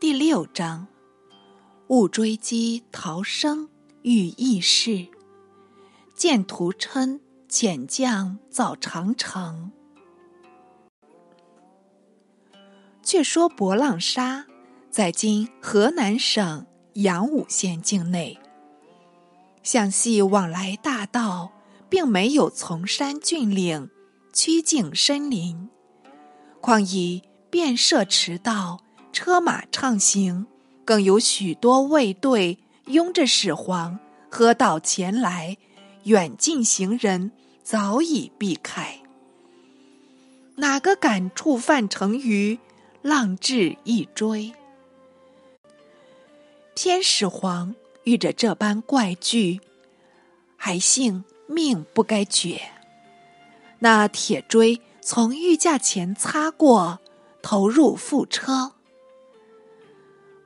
第六章：勿追击逃生遇异事，见屠琛遣将造长城。却说博浪沙在今河南省阳武县境内，向西往来大道，并没有丛山峻岭、曲径深林，况以便设驰道。车马畅行，更有许多卫队拥着始皇喝道前来，远近行人早已避开。哪个敢触犯成鱼，浪掷一追？偏始皇遇着这般怪剧，还幸命不该绝。那铁锥从御驾前擦过，投入副车。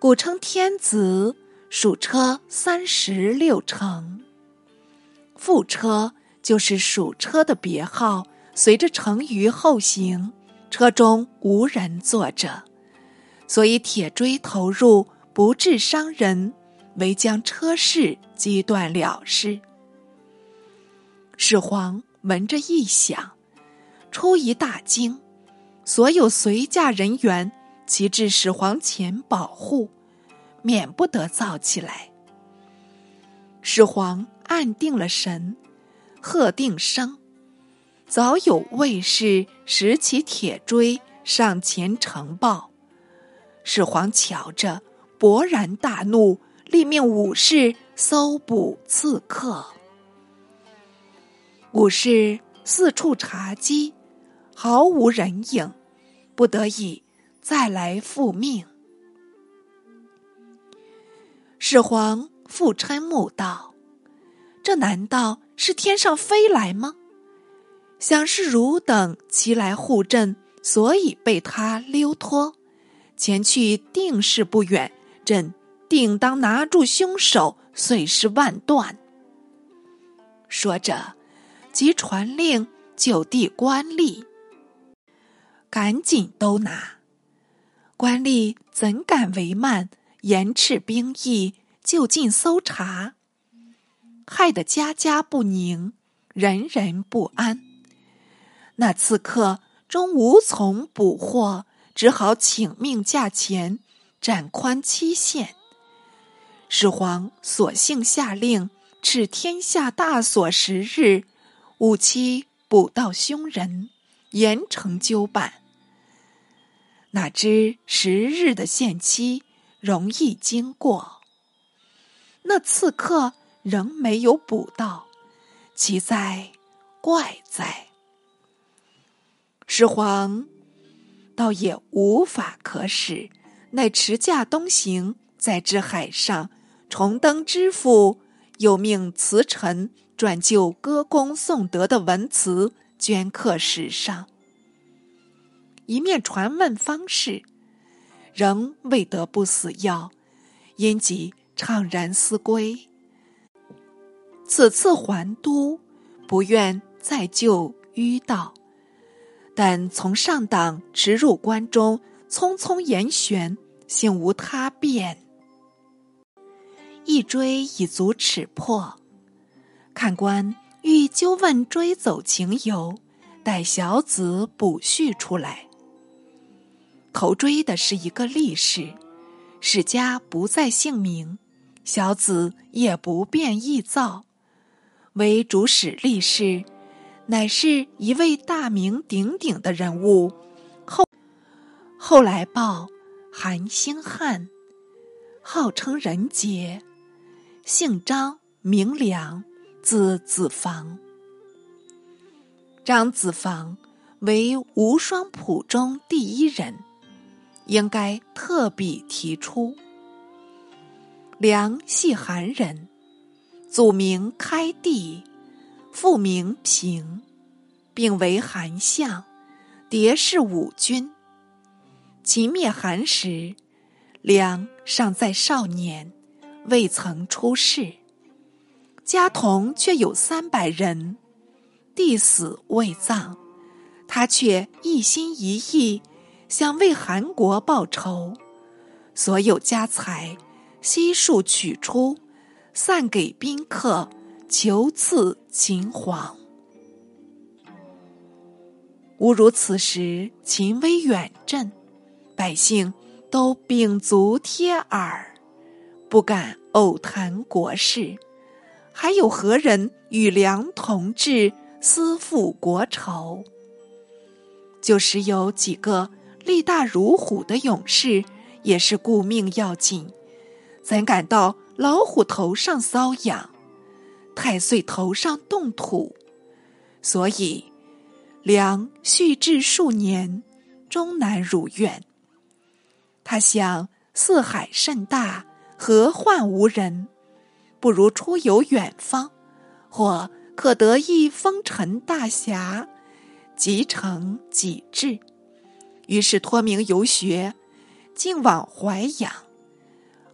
古称天子，属车三十六乘。副车就是属车的别号。随着乘舆后行，车中无人坐着，所以铁锥投入不致伤人，唯将车饰击断了事。始皇闻着异响，出一大惊，所有随驾人员。其至始皇前保护，免不得造起来。始皇暗定了神，喝定声，早有卫士拾起铁锥上前呈报。始皇瞧着，勃然大怒，立命武士搜捕刺客。武士四处查缉，毫无人影，不得已。再来复命，始皇复嗔目道：“这难道是天上飞来吗？想是汝等齐来护朕，所以被他溜脱前去，定是不远。朕定当拿住凶手，碎尸万段。”说着，即传令就地官吏，赶紧都拿。官吏怎敢为慢？严斥兵役，就近搜查，害得家家不宁，人人不安。那刺客终无从捕获，只好请命价钱，暂宽期限。始皇索性下令，敕天下大锁十日，务期捕到凶人，严惩纠办。哪知十日的限期容易经过，那刺客仍没有捕到，奇在怪哉，始皇倒也无法可使，乃持驾东行，在至海上，重登知府，又命词臣转就歌功颂德的文词，镌刻史上。一面传问方士，仍未得不死药，因即怅然思归。此次还都，不愿再就迂道，但从上党直入关中，匆匆严旋，幸无他变。一追已足齿破，看官欲纠问追走情由，待小子补叙出来。头追的是一个力士，史家不在姓名，小子也不便臆造。为主使力士，乃是一位大名鼎鼎的人物。后后来报韩兴汉，号称仁杰，姓张名良，字子房。张子房为无双谱中第一人。应该特笔提出。梁系韩人，祖名开帝，父名平，并为韩相，蝶是五军。秦灭韩时，梁尚在少年，未曾出世，家童却有三百人。弟死未葬，他却一心一意。想为韩国报仇，所有家财悉数取出，散给宾客，求赐秦皇。吾如此时，秦威远震，百姓都屏足贴耳，不敢偶谈国事。还有何人与梁同志私负国仇？就是有几个力大如虎的勇士，也是顾命要紧，怎感到老虎头上瘙痒，太岁头上动土？所以梁续至数年，终难如愿。他想：四海甚大，何患无人？不如出游远方，或可得一风尘大侠，即成己志。于是托名游学，竟往淮阳，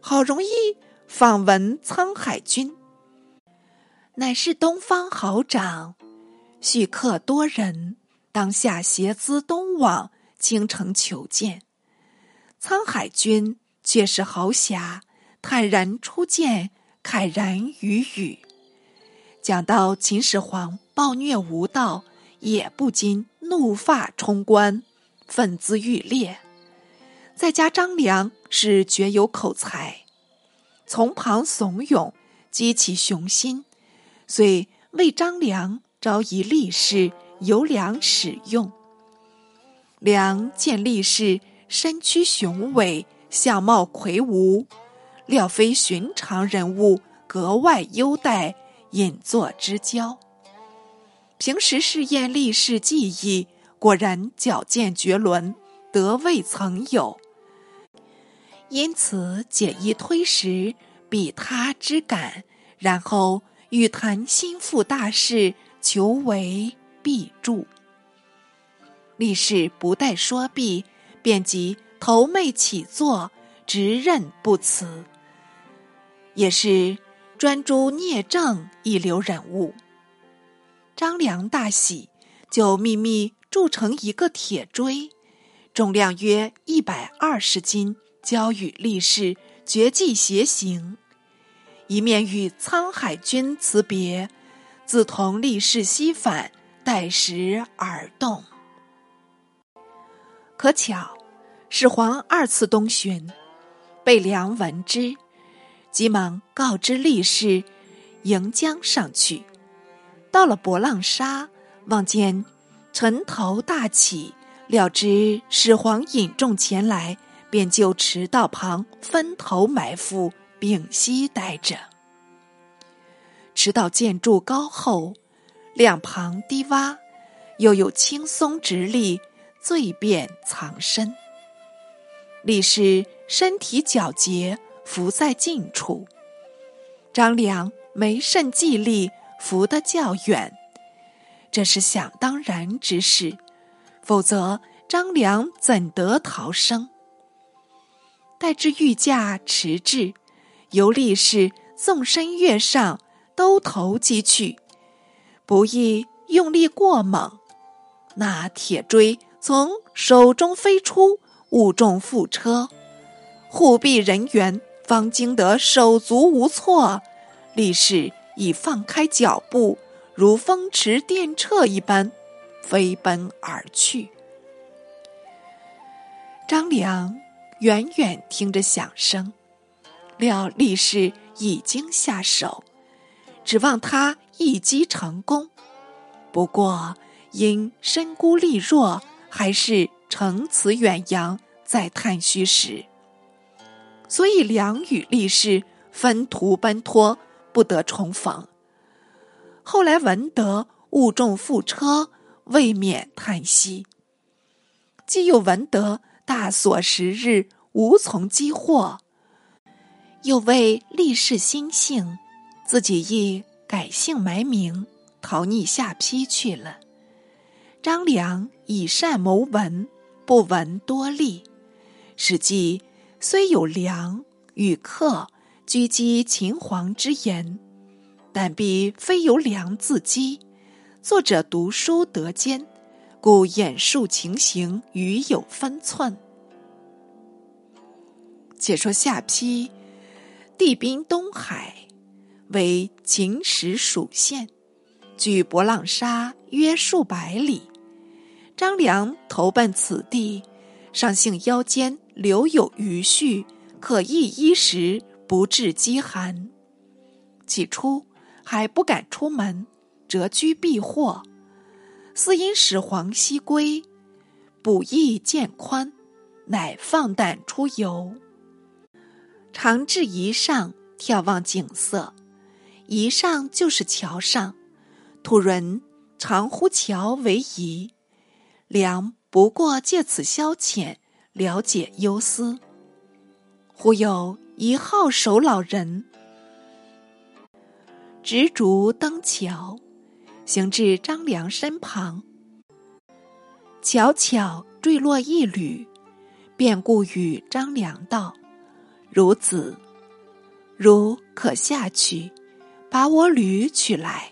好容易访闻沧海君，乃是东方豪长，叙客多人，当下携资东往京城求见。沧海君却是豪侠，坦然出见。慨然语语，讲到秦始皇暴虐无道，也不禁怒发冲冠，愤恣欲裂。再加张良是绝有口才，从旁怂恿，激起雄心，遂为张良招一力士由良使用。良见力士身躯雄伟，相貌魁梧。料非寻常人物，格外优待，引作之交。平时试验力士技艺，果然矫健绝伦，得未曾有。因此解衣推食，比他之感，然后欲谈心腹大事，求为必助。力士不待说毕，便即头袂起坐，直认不辞。也是专诸聂政一流人物。张良大喜，就秘密铸成一个铁锥，重量约一百二十斤，交与力士绝技携行，一面与沧海君辞别，自同力士西返，待时而动。可巧，始皇二次东巡，被梁闻之。急忙告知力士，迎将上去。到了博浪沙，望见尘头大起，料知始皇引众前来，便就池道旁分头埋伏，屏息待着。池道建筑高厚，两旁低洼，又有青松直立，最便藏身。李氏身体皎洁。伏在近处，张良没甚计力，伏得较远，这是想当然之事。否则，张良怎得逃生？待至御驾迟至，由力士纵身跃上，兜头击去，不意用力过猛，那铁锥从手中飞出，误中副车，护臂人员。方惊得手足无措，力士已放开脚步，如风驰电掣一般飞奔而去。张良远远听着响声，料力士已经下手，指望他一击成功。不过因身孤力弱，还是乘此远洋，再探虚实。所以，梁与力士分途奔脱，不得重逢。后来闻得误中副车，未免叹息。既又闻得大所时日无从击获，又为力士心性，自己亦改姓埋名，逃匿下邳去了。张良以善谋文，不闻多利，史记。虽有良与客狙击秦皇之言，但必非由良自击。作者读书得兼，故演述情形与有分寸。且说下邳，地滨东海，为秦时属县，距博浪沙约数百里。张良投奔此地，上幸腰间留有余绪，可易衣食，不致饥寒。起初还不敢出门，谪居避祸。四因始皇西归，补益渐宽，乃放胆出游。常至夷上眺望景色，夷上就是桥上，土人常呼桥为夷。良不过借此消遣，了解忧思。忽有一号守老人，执烛登桥。行至张良身旁，巧巧坠落一缕，便故与张良道：“孺子，汝可下去，把我履取来。”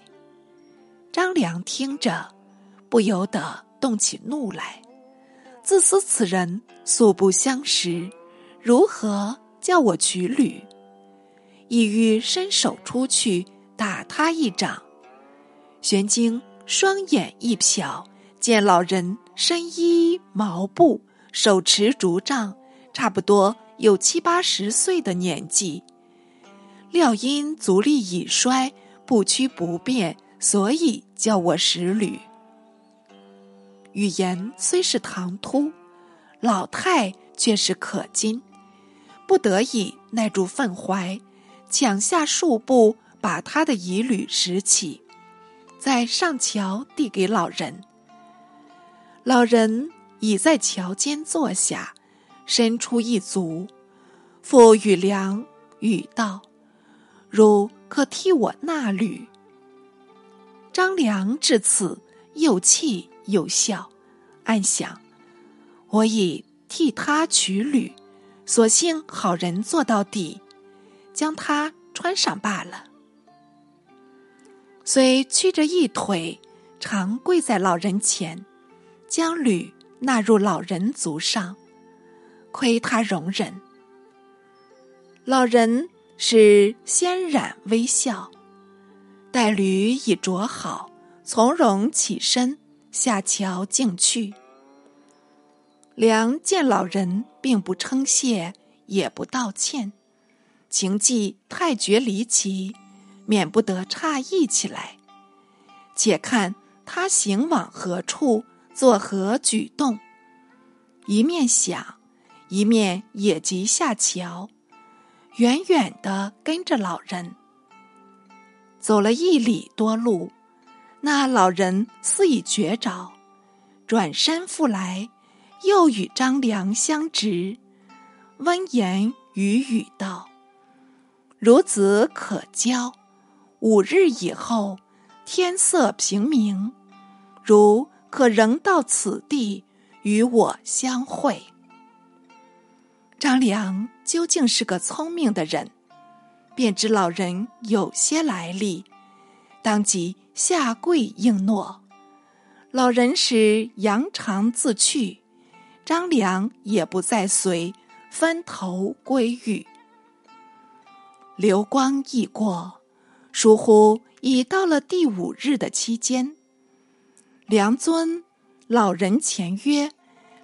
张良听着，不由得动起怒来，自思此人素不相识，如何叫我取履？意欲伸手出去打他一掌。玄经双眼一瞟，见老人身衣毛布，手持竹杖，差不多有七八十岁的年纪。料因足力已衰，不屈不变，所以叫我石履。语言虽是唐突，老太却是可金，不得已耐住愤怀，抢下数步，把他的疑虑拾起。在上桥递给老人，老人已在桥间坐下，伸出一足，复与良语道：“汝可替我纳履。”张良至此又气又笑，暗想：“我已替他取履，所幸好人做到底，将他穿上罢了。”虽屈着一腿，常跪在老人前，将履纳入老人足上，亏他容忍。老人是先染微笑，待履已着好，从容起身下桥径去。良见老人并不称谢，也不道歉，情迹太绝离奇。免不得诧异起来，且看他行往何处，作何举动。一面想，一面也即下桥，远远的跟着老人。走了一里多路，那老人似已觉着，转身复来，又与张良相执，温言语语道：“孺子可教。”五日以后，天色平明，如可仍到此地与我相会。张良究竟是个聪明的人，便知老人有些来历，当即下跪应诺。老人时扬长自去，张良也不再随，分头归寓。流光易过。疏忽已到了第五日的期间，梁尊老人前约，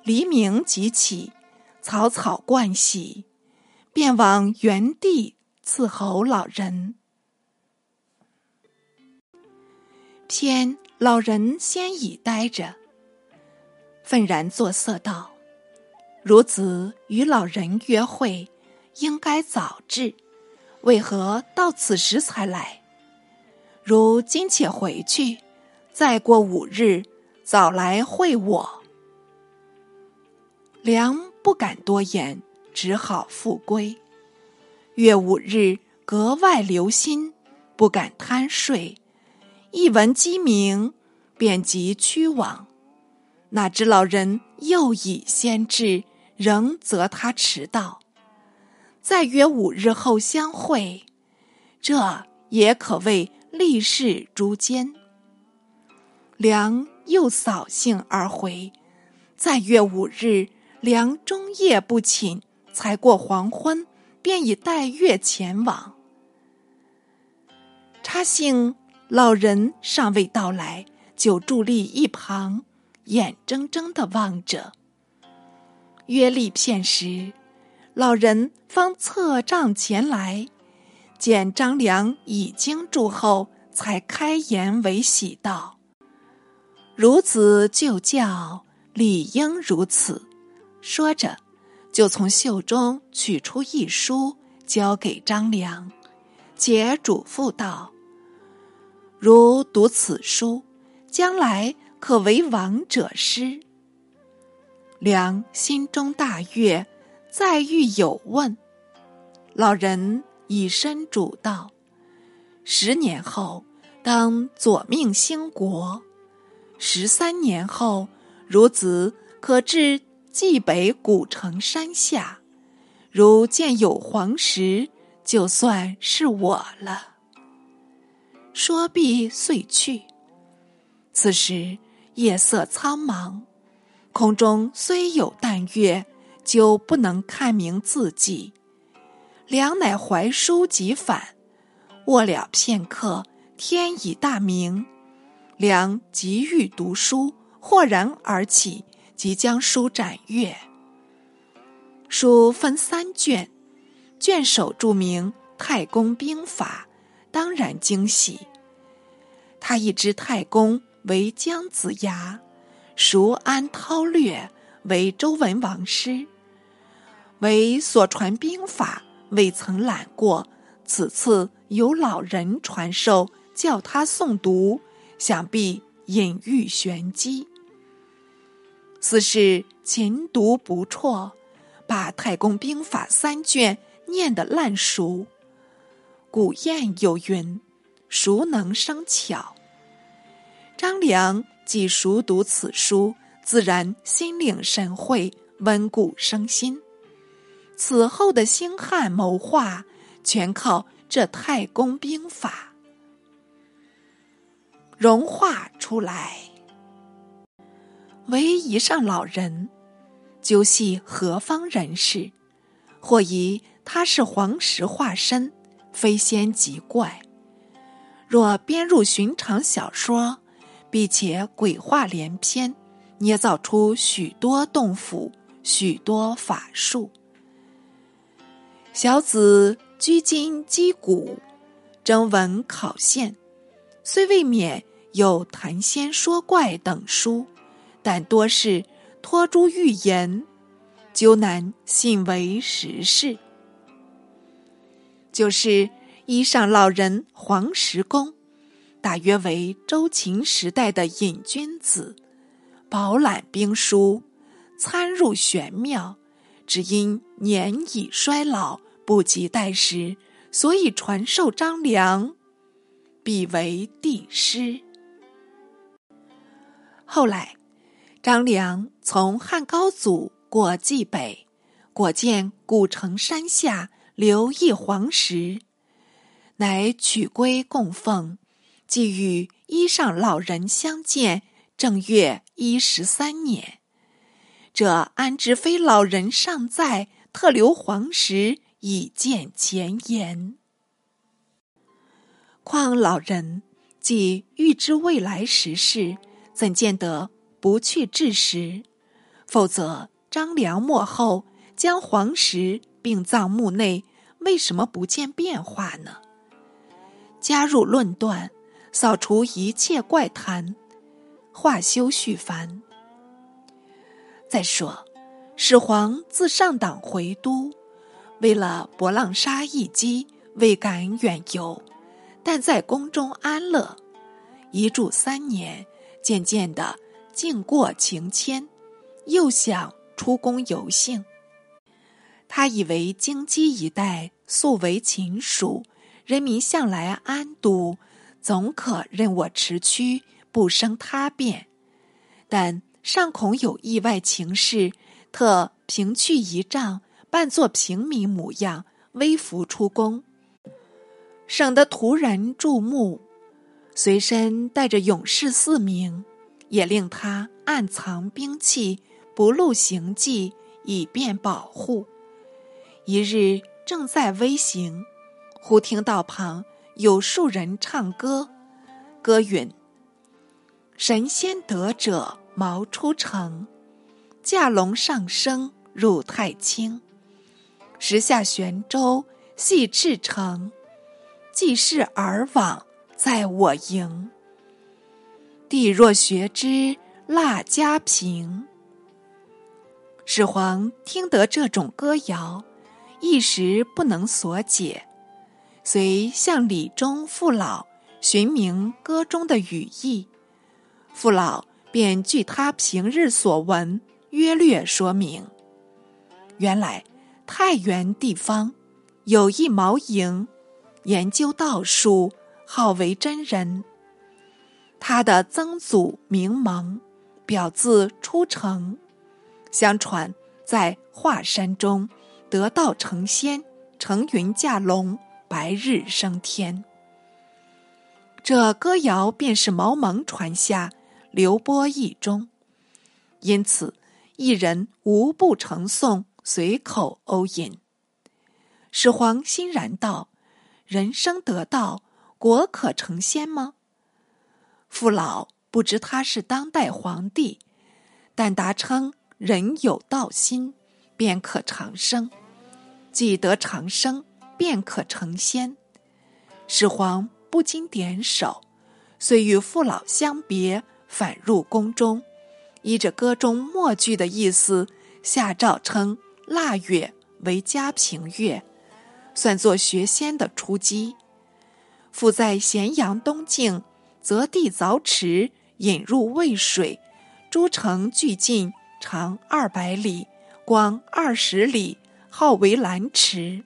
黎明即起，草草盥洗，便往原地伺候老人。偏老人先已呆着，愤然作色道：“孺子与老人约会，应该早至，为何到此时才来？”如今且回去，再过五日，早来会我。良不敢多言，只好复归。月五日，格外留心，不敢贪睡。一闻鸡鸣，便即趋往。哪知老人又已先至，仍责他迟到。再约五日后相会，这也可谓。立誓诛奸，梁又扫兴而回。再约五日，梁终夜不寝，才过黄昏，便已带月前往。插幸老人尚未到来，就伫立一旁，眼睁睁的望着。约立片时，老人方侧杖前来，见张良已经住后，才开言为喜道：“孺子就教，理应如此。”说着，就从袖中取出一书，交给张良，且嘱咐道：“如读此书，将来可为王者师。”良心中大悦，再欲有问，老人以身主道：“十年后，当左命兴国；十三年后，孺子可至冀北古城山下，如见有黄石，就算是我了。”说毕，遂去。此时夜色苍茫。空中虽有淡月，就不能看明字迹。良乃怀书即返，卧了片刻，天已大明。良急欲读书，豁然而起，即将书展阅。书分三卷，卷首注明《太公兵法》，当然惊喜。他一知太公为姜子牙。熟谙韬略，为周文王师，为所传兵法未曾览过。此次有老人传授，叫他诵读，想必隐喻玄机。四是勤读不辍，把太公兵法三卷念得烂熟。古谚有云：“熟能生巧。”张良。既熟读此书，自然心领神会，温故生新。此后的兴汉谋划，全靠这太公兵法融化出来。唯一上老人，究系何方人士？或疑他是黄石化身，非仙即怪。若编入寻常小说。并且鬼话连篇，捏造出许多洞府、许多法术。小子居今击鼓，征文考县，虽未免有谈仙说怪等书，但多是托诸寓言，究难信为实事。就是衣裳老人黄石公。大约为周秦时代的瘾君子，饱览兵书，参入玄妙，只因年已衰老，不及待时，所以传授张良，必为帝师。后来，张良从汉高祖过冀北，果见古城山下留一黄石，乃取归供奉。即与衣裳老人相见，正月一十三年，这安知非老人尚在，特留黄石以见前言。况老人既预知未来时事，怎见得不去致时？否则张良末后将黄石并葬墓内，为什么不见变化呢？加入论断。扫除一切怪谈，化修续繁。再说，始皇自上党回都，为了博浪沙一击，未敢远游，但在宫中安乐，一住三年，渐渐的境过情迁，又想出宫游幸。他以为京畿一带素为秦属，人民向来安堵。总可任我驰驱，不生他变。但尚恐有意外情事，特平去仪仗，扮作平民模样，微服出宫，省得突然注目。随身带着勇士四名，也令他暗藏兵器，不露行迹，以便保护。一日正在微行，忽听道旁有数人唱歌，歌允：“神仙得者毛出城，驾龙上升入太清。时下玄州系赤城，既是尔往在我营。帝若学之，蜡家平。”始皇听得这种歌谣，一时不能所解，遂向李忠父老寻明歌中的语意。父老便据他平日所闻，约略说明。原来太原地方有一毛营，研究道术，好为真人。他的曾祖名蒙，表字出城。相传，在华山中得道成仙，乘云驾龙，白日升天。这歌谣便是毛蒙传下，流播一中。因此，一人无不成诵，随口欧吟。始皇欣然道：“人生得道，国可成仙吗？”父老不知他是当代皇帝，但答称。人有道心，便可长生；既得长生，便可成仙。始皇不禁点首，遂与父老相别，返入宫中，依着歌中末句的意思，下诏称腊月为嘉平月，算作学仙的初机。复在咸阳东境择地凿池，引入渭水，诸城俱进。长二百里，广二十里，号为兰池。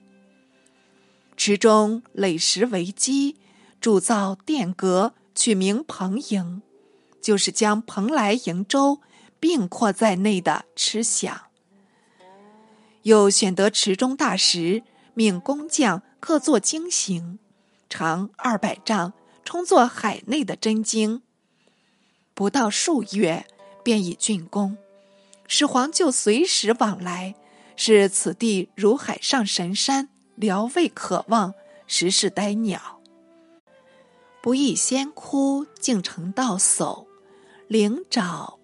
池中垒石为基，铸造殿阁，取名蓬营，就是将蓬莱、瀛洲并括在内的池想。又选得池中大石，命工匠刻作经形，长二百丈，充作海内的真经。不到数月，便已竣工。始皇就随时往来，视此地如海上神山，聊未可忘，实是呆鸟。不亦仙窟，竟成道叟，灵爪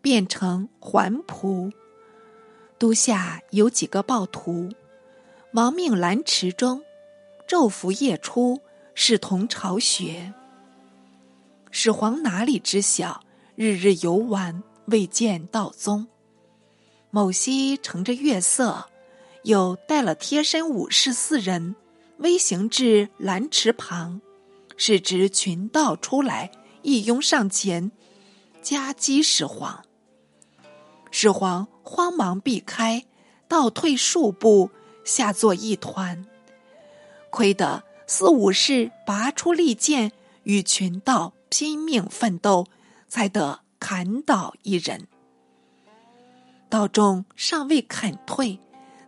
变成环仆。都下有几个暴徒，亡命兰池中，昼伏夜出，视同巢穴。始皇哪里知晓？日日游玩，未见道宗。某夕乘着月色，又带了贴身武士四人，微行至兰池旁，是值群盗出来，一拥上前，夹击始皇。始皇慌忙避开，倒退数步，下作一团。亏得四武士拔出利剑，与群盗拼命奋斗。才得砍倒一人，道众尚未肯退，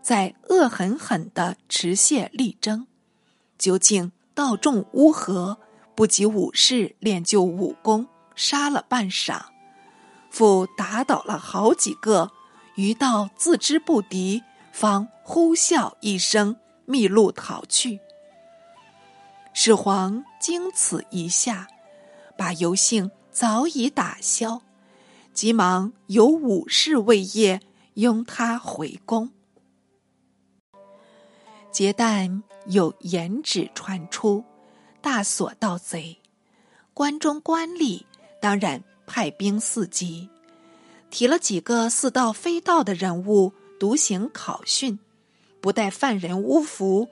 在恶狠狠的持械力争。究竟道众乌合，不及武士练就武功，杀了半晌，复打倒了好几个。余道自知不敌，方呼啸一声，密路逃去。始皇经此一下，把游幸。早已打消，急忙由武士卫业，拥他回宫。结旦有言旨传出，大锁盗贼，关中官吏当然派兵伺机，提了几个似道非道的人物，独行考讯，不待犯人诬服，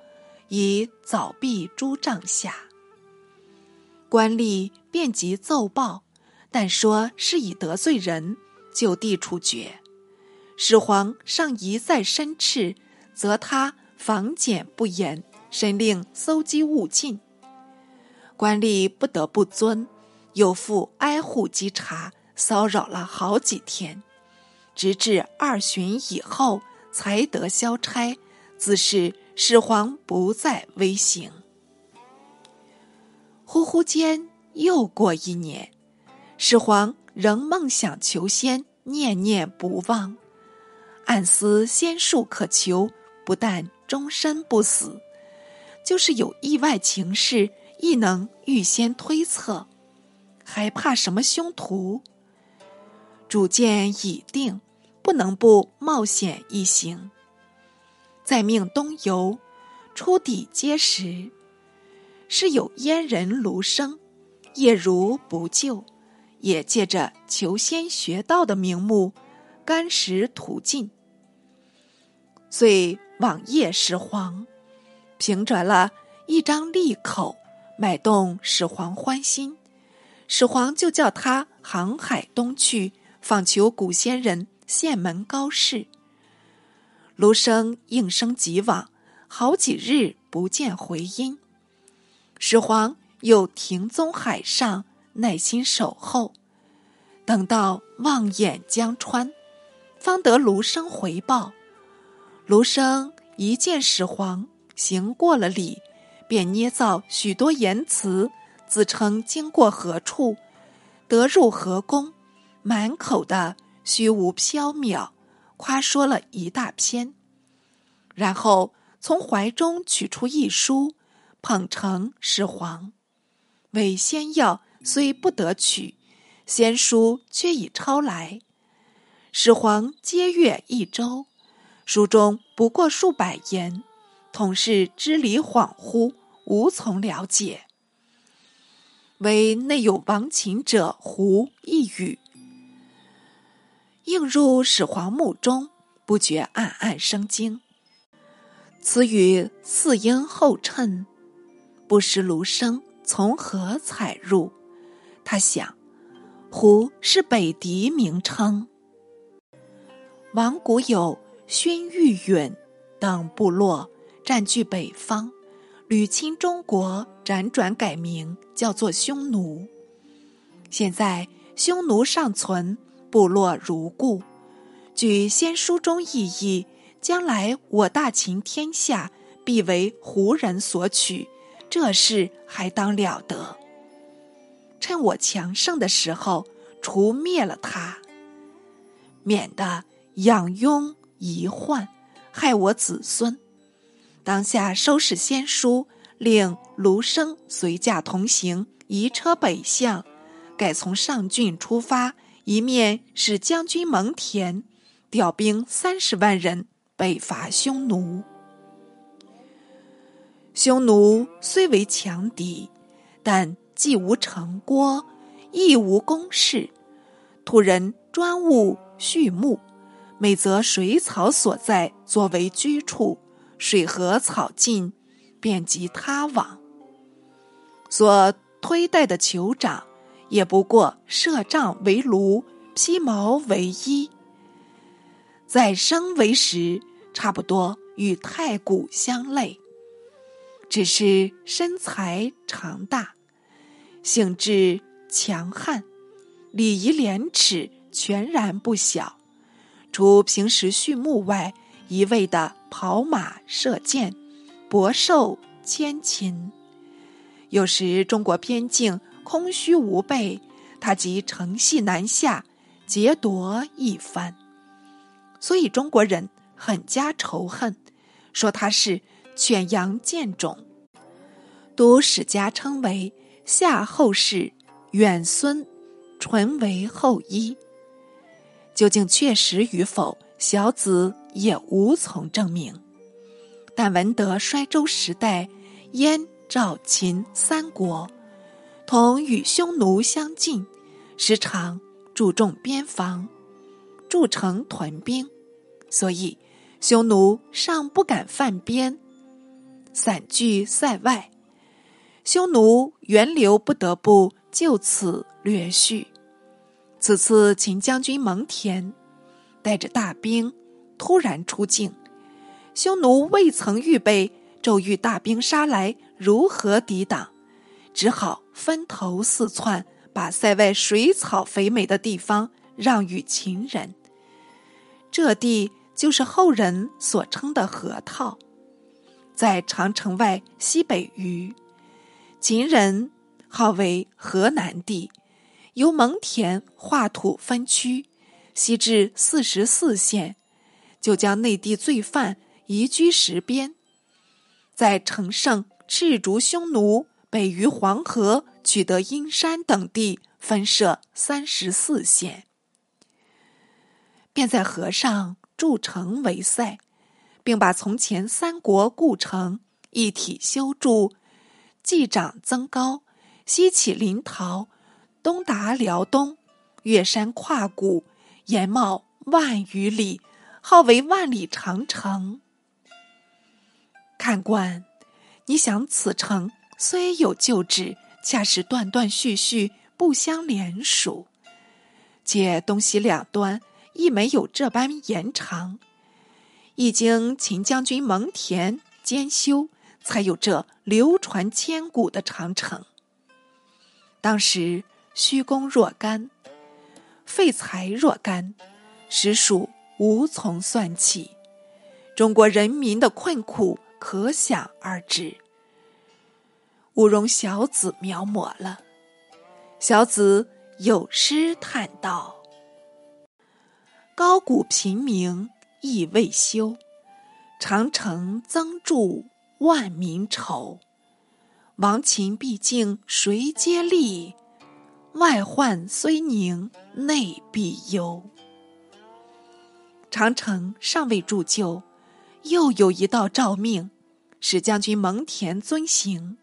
以早毙诸帐下。官吏便即奏报。但说是以得罪人，就地处决。始皇尚一再申斥，责他防检不严，申令搜缉勿尽。官吏不得不遵，又复挨户稽查，骚扰了好几天，直至二旬以后，才得消差。自是始皇不再威行。忽忽间又过一年。始皇仍梦想求仙，念念不忘。暗思仙术可求，不但终身不死，就是有意外情事，亦能预先推测，还怕什么凶徒？主见已定，不能不冒险一行。再命东游，出抵碣石，是有阉人卢生，夜如不救，也借着求仙学道的名目，干石途尽。遂往谒始皇，平转了一张利口，买动始皇欢心。始皇就叫他航海东去，访求古仙人县门高士。卢生应声即往，好几日不见回音。始皇又停踪海上，耐心守候，等到望眼江川，方得卢生回报。卢生一见始皇，行过了礼，便捏造许多言辞，自称经过何处，得入何宫，满口的虚无缥缈，夸说了一大篇。然后从怀中取出一书，捧呈始皇，为仙药虽不得取，仙书却已抄来。始皇接阅一周。书中不过数百言，恐是支离恍惚，无从了解。唯内有亡秦者胡一语，映入始皇目中，不觉暗暗生惊。此语似应后衬，不识卢生从何采入？他想，胡是北狄名称，王古有。宣玉允等部落占据北方，屡侵中国，辗转改名叫做匈奴。现在匈奴尚存，部落如故。据先书中意义，将来我大秦天下必为胡人所取，这事还当了得。趁我强盛的时候，除灭了他，免得养庸。遗患，害我子孙。当下收拾仙书，令卢生随驾同行，移车北向，改从上郡出发，一面使将军蒙恬调兵三十万人北伐匈奴。匈奴虽为强敌，但既无城郭，亦无工事，土人专务畜牧。每择水草所在作为居处，水和草尽，便及他往。所推戴的酋长，也不过设帐为炉，披毛为衣，在生为食，差不多与太古相类。只是身材长大，性质强悍，礼仪廉耻，全然不小。除平时畜牧外，一味的跑马射箭，博兽牵禽。有时中国边境空虚无备，他即乘隙南下，劫夺一番。所以中国人很加仇恨，说他是犬羊贱种。都史家称为夏后氏远孙，纯为后裔。究竟确实与否，小子也无从证明。但闻得衰周时代，燕、赵、秦三国同与匈奴相近，时常注重边防，筑城屯兵，所以匈奴尚不敢犯边，散居塞外。匈奴源流不得不就此略叙。此次秦将军蒙恬带着大兵突然出境，匈奴未曾预备，骤遇大兵杀来，如何抵挡？只好分头四窜，把塞外水草肥美的地方让与秦人。这地就是后人所称的河套，在长城外西北隅，秦人号为河南地。由蒙恬划土分区，西至四十四县，就将内地罪犯移居石边，在乘胜赤逐匈奴，北于黄河，取得阴山等地，分设三十四县，便在河上筑城为塞，并把从前三国故城一体修筑，继长增高，西起临洮，东达辽东，越山跨谷，延茂万余里。号为万里长城。看官，你想此城虽有旧址，恰是断断续续，不相连属，且东西两端亦没有这般延长，已经秦将军蒙恬兼修，才有这流传千古的长城。当时虚功若干，废材若干，实属。无从算起，中国人民的困苦可想而知。勿容小子描摹了。小子有诗叹道：“高谷平明亦未休，长城增筑万民愁。亡秦必尽谁接力？外患虽宁内必忧。”长城尚未铸就，又有一道诏命，使将军蒙恬遵行。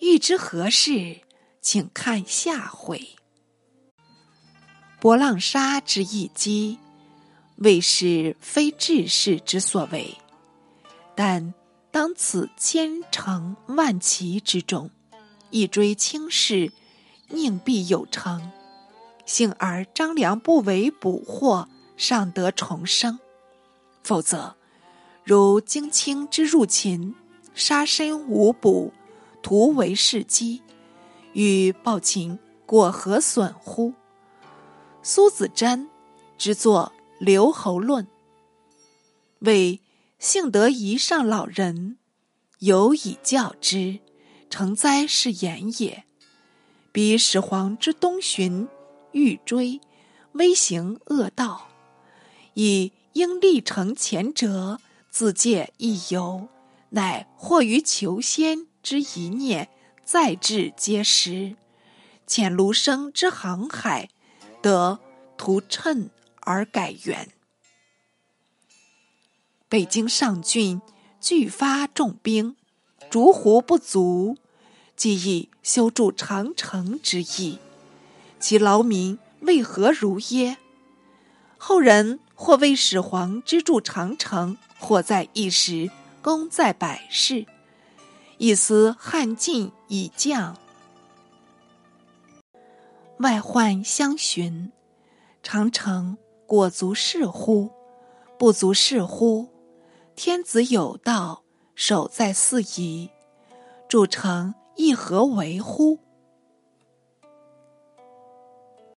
欲知何事，请看下回。博浪沙之一击，未是非志士之所为，但当此千城万骑之中，一追轻士，宁必有成。幸而张良不为捕获。尚得重生，否则，如荆青之入秦，杀身无补，徒为事机，与暴秦过何损乎？苏子瞻之作《留侯论》，为幸得一上老人，有以教之，成哉是言也。彼始皇之东巡，欲追，微行恶道。以应历成前者，自借一游，乃或于求仙之一念，再至皆实。遣卢生之航海，得图谶而改元。北京上郡俱发重兵，逐胡不足，既以修筑长城之意，其劳民为何如耶？后人。或为始皇之筑长城，或在一时，功在百世。一思汉晋已降，外患相寻，长城果足是乎？不足是乎？天子有道，守在四夷，筑城亦何为乎？